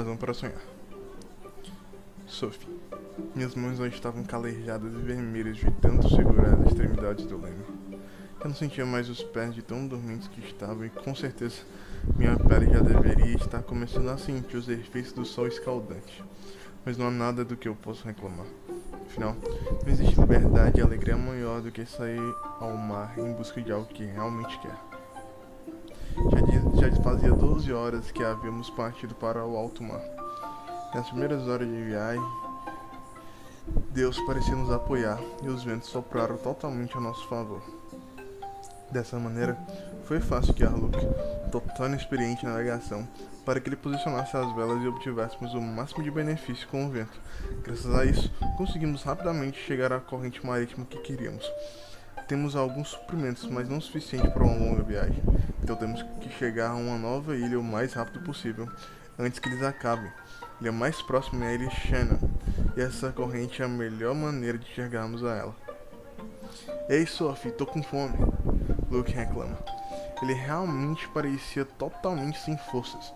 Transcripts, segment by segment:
razão para sonhar. Sophie. Minhas mãos já estavam calejadas e vermelhas de tanto segurar as extremidades do leme. Eu não sentia mais os pés de tão dormentes que estavam e com certeza minha pele já deveria estar começando a sentir os efeitos do sol escaldante. Mas não há nada do que eu possa reclamar. Afinal, não existe liberdade e alegria maior do que sair ao mar em busca de algo que realmente quer. Já, já fazia 12 horas que havíamos partido para o alto mar. Nas primeiras horas de viagem, Deus parecia nos apoiar e os ventos sopraram totalmente a nosso favor. Dessa maneira, foi fácil guiar Luke, total experiente em navegação, para que ele posicionasse as velas e obtivéssemos o máximo de benefício com o vento. Graças a isso, conseguimos rapidamente chegar à corrente marítima que queríamos. Temos alguns suprimentos, mas não suficiente para uma longa viagem, então temos que chegar a uma nova ilha o mais rápido possível, antes que eles acabem. A ilha mais próxima é a ilha Shannon, e essa corrente é a melhor maneira de chegarmos a ela. Ei, Sophie, tô com fome. Luke reclama. Ele realmente parecia totalmente sem forças.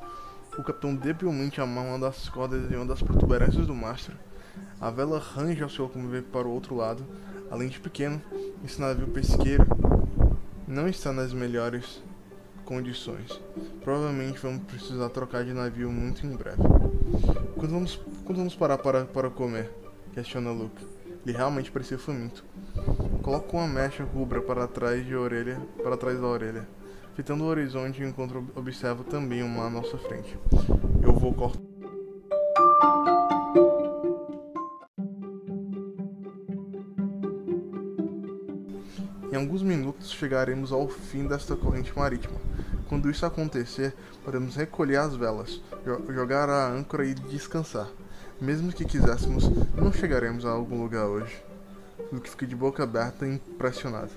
O capitão debilmente amarra uma das cordas em uma das protuberâncias do mastro. A vela range ao se locomover para o outro lado. Além de pequeno, esse navio pesqueiro não está nas melhores condições. Provavelmente vamos precisar trocar de navio muito em breve. Quando vamos, quando vamos parar para, para comer? Questiona Luke. Ele realmente parecia faminto. Coloca uma mecha rubra para trás de orelha, para trás da orelha. Fitando o horizonte enquanto observo também uma à nossa frente. Eu vou cortar. Em alguns minutos chegaremos ao fim desta corrente marítima. Quando isso acontecer, podemos recolher as velas, jogar a âncora e descansar. Mesmo que quiséssemos, não chegaremos a algum lugar hoje. Luke fica de boca aberta e impressionado.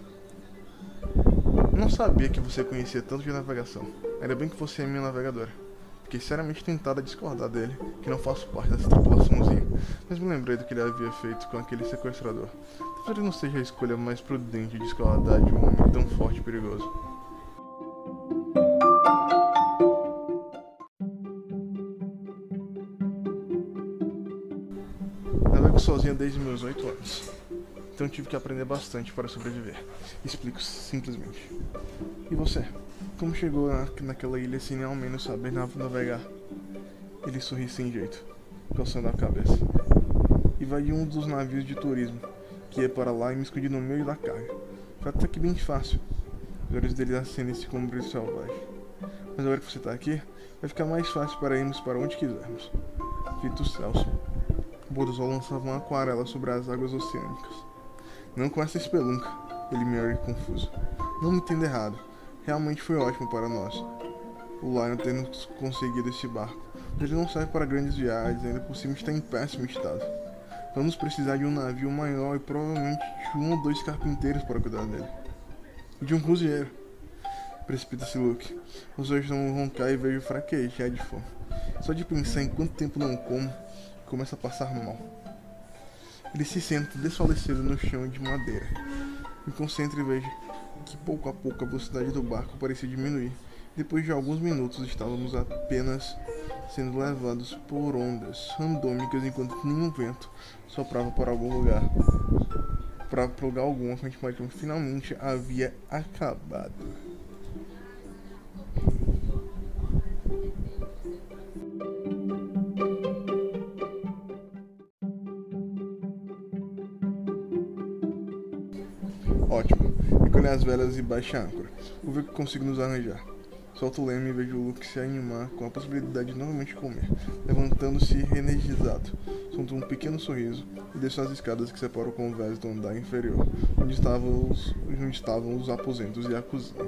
Não sabia que você conhecia tanto de navegação. Ainda bem que você é minha navegadora. Fiquei seriamente tentado a discordar dele, que não faço parte dessa tripulaçãozinha, mas me lembrei do que ele havia feito com aquele sequestrador. Talvez não seja a escolha mais prudente de discordar de um homem tão forte e perigoso. Navego sozinha desde meus oito anos então tive que aprender bastante para sobreviver. Explico simplesmente. E você? Como chegou naquela ilha sem ao menos saber navegar? Ele sorri sem jeito, coçando a cabeça. E vai de um dos navios de turismo, que ia para lá e me escondi no meio da carga. Foi até que bem fácil. Os olhos dele acendem-se como um brilho selvagem. Mas agora que você está aqui, vai ficar mais fácil para irmos para onde quisermos. Vito Celso. Borzol lançava uma aquarela sobre as águas oceânicas. Não com essa espelunca, ele me olha confuso. Não me entenda errado, realmente foi ótimo para nós. O Lion tendo conseguido esse barco, ele não serve para grandes viagens, ainda por cima está em péssimo estado. Vamos precisar de um navio maior e provavelmente de um ou dois carpinteiros para cuidar dele. De um cruzeiro. Precipita-se Luke. Os olhos não roncar e vejo fraquejar de fome. Só de pensar em quanto tempo não como, começa a passar mal. Ele se senta desfalecido no chão de madeira. Me concentro e vejo que pouco a pouco a velocidade do barco parecia diminuir. Depois de alguns minutos estávamos apenas sendo levados por ondas randômicas enquanto nenhum vento soprava para algum lugar. Para lugar algum, a marítima finalmente havia acabado. Ótimo. Recolhe as velas e baixe a âncora. Vou ver o que consigo nos arranjar. Solto o leme e vejo o Luke se animar com a possibilidade de novamente comer, levantando-se reenergizado. Solto um pequeno sorriso e desço as escadas que separam o convés do andar inferior, onde estavam os, onde estavam os aposentos e a cozinha.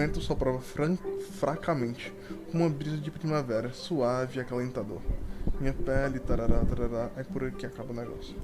Vento soprava fracamente, com uma brisa de primavera, suave e acalentador. Minha pele, tarará, tarará, é por aqui que acaba o negócio.